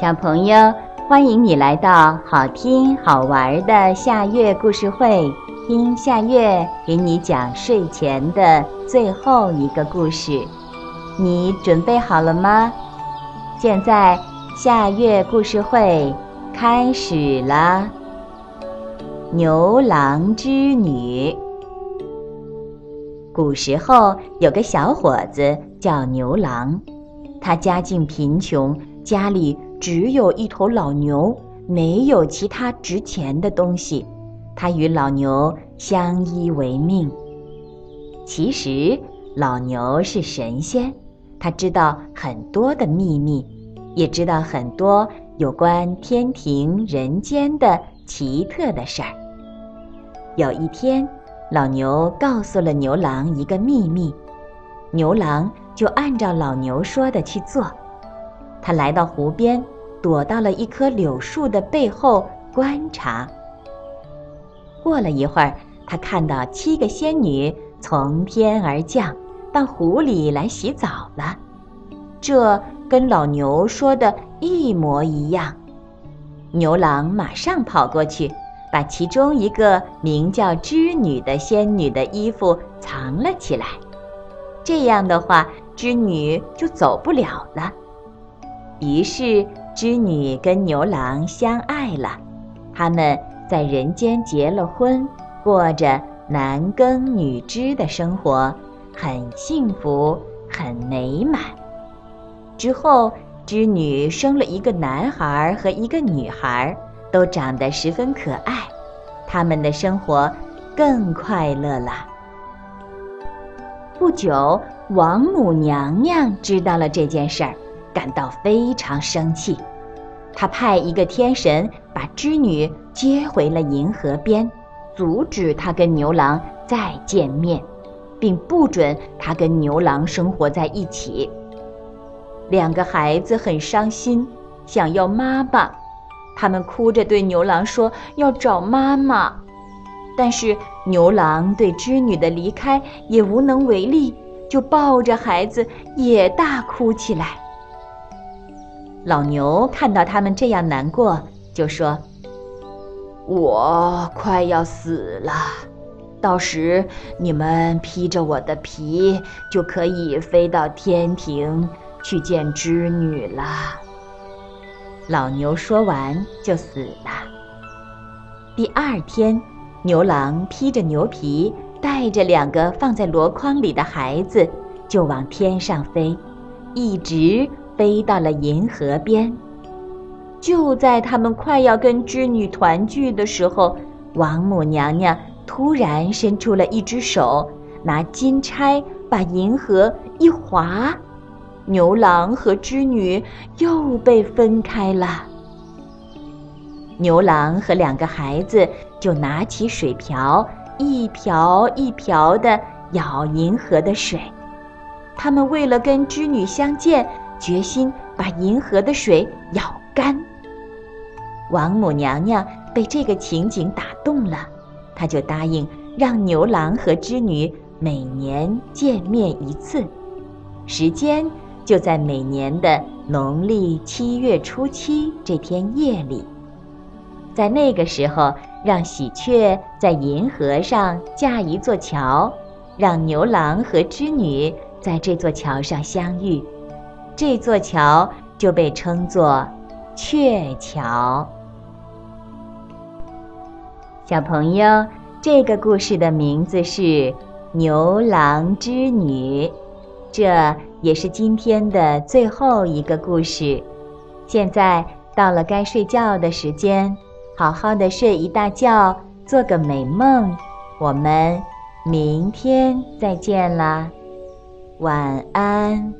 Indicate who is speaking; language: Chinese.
Speaker 1: 小朋友，欢迎你来到好听好玩的夏月故事会，听夏月给你讲睡前的最后一个故事。你准备好了吗？现在夏月故事会开始了。牛郎织女。古时候有个小伙子叫牛郎，他家境贫穷，家里。只有一头老牛，没有其他值钱的东西。他与老牛相依为命。其实，老牛是神仙，他知道很多的秘密，也知道很多有关天庭人间的奇特的事儿。有一天，老牛告诉了牛郎一个秘密，牛郎就按照老牛说的去做。他来到湖边，躲到了一棵柳树的背后观察。过了一会儿，他看到七个仙女从天而降，到湖里来洗澡了。这跟老牛说的一模一样。牛郎马上跑过去，把其中一个名叫织女的仙女的衣服藏了起来。这样的话，织女就走不了了。于是，织女跟牛郎相爱了，他们在人间结了婚，过着男耕女织的生活，很幸福，很美满。之后，织女生了一个男孩和一个女孩，都长得十分可爱，他们的生活更快乐了。不久，王母娘娘知道了这件事儿。感到非常生气，他派一个天神把织女接回了银河边，阻止他跟牛郎再见面，并不准他跟牛郎生活在一起。两个孩子很伤心，想要妈妈，他们哭着对牛郎说要找妈妈，但是牛郎对织女的离开也无能为力，就抱着孩子也大哭起来。老牛看到他们这样难过，就说：“我快要死了，到时你们披着我的皮，就可以飞到天庭去见织女了。”老牛说完就死了。第二天，牛郎披着牛皮，带着两个放在箩筐里的孩子，就往天上飞，一直。飞到了银河边，就在他们快要跟织女团聚的时候，王母娘娘突然伸出了一只手，拿金钗把银河一划，牛郎和织女又被分开了。牛郎和两个孩子就拿起水瓢，一瓢一瓢地舀银河的水，他们为了跟织女相见。决心把银河的水舀干。王母娘娘被这个情景打动了，她就答应让牛郎和织女每年见面一次，时间就在每年的农历七月初七这天夜里。在那个时候，让喜鹊在银河上架一座桥，让牛郎和织女在这座桥上相遇。这座桥就被称作鹊桥。小朋友，这个故事的名字是《牛郎织女》，这也是今天的最后一个故事。现在到了该睡觉的时间，好好的睡一大觉，做个美梦。我们明天再见啦，晚安。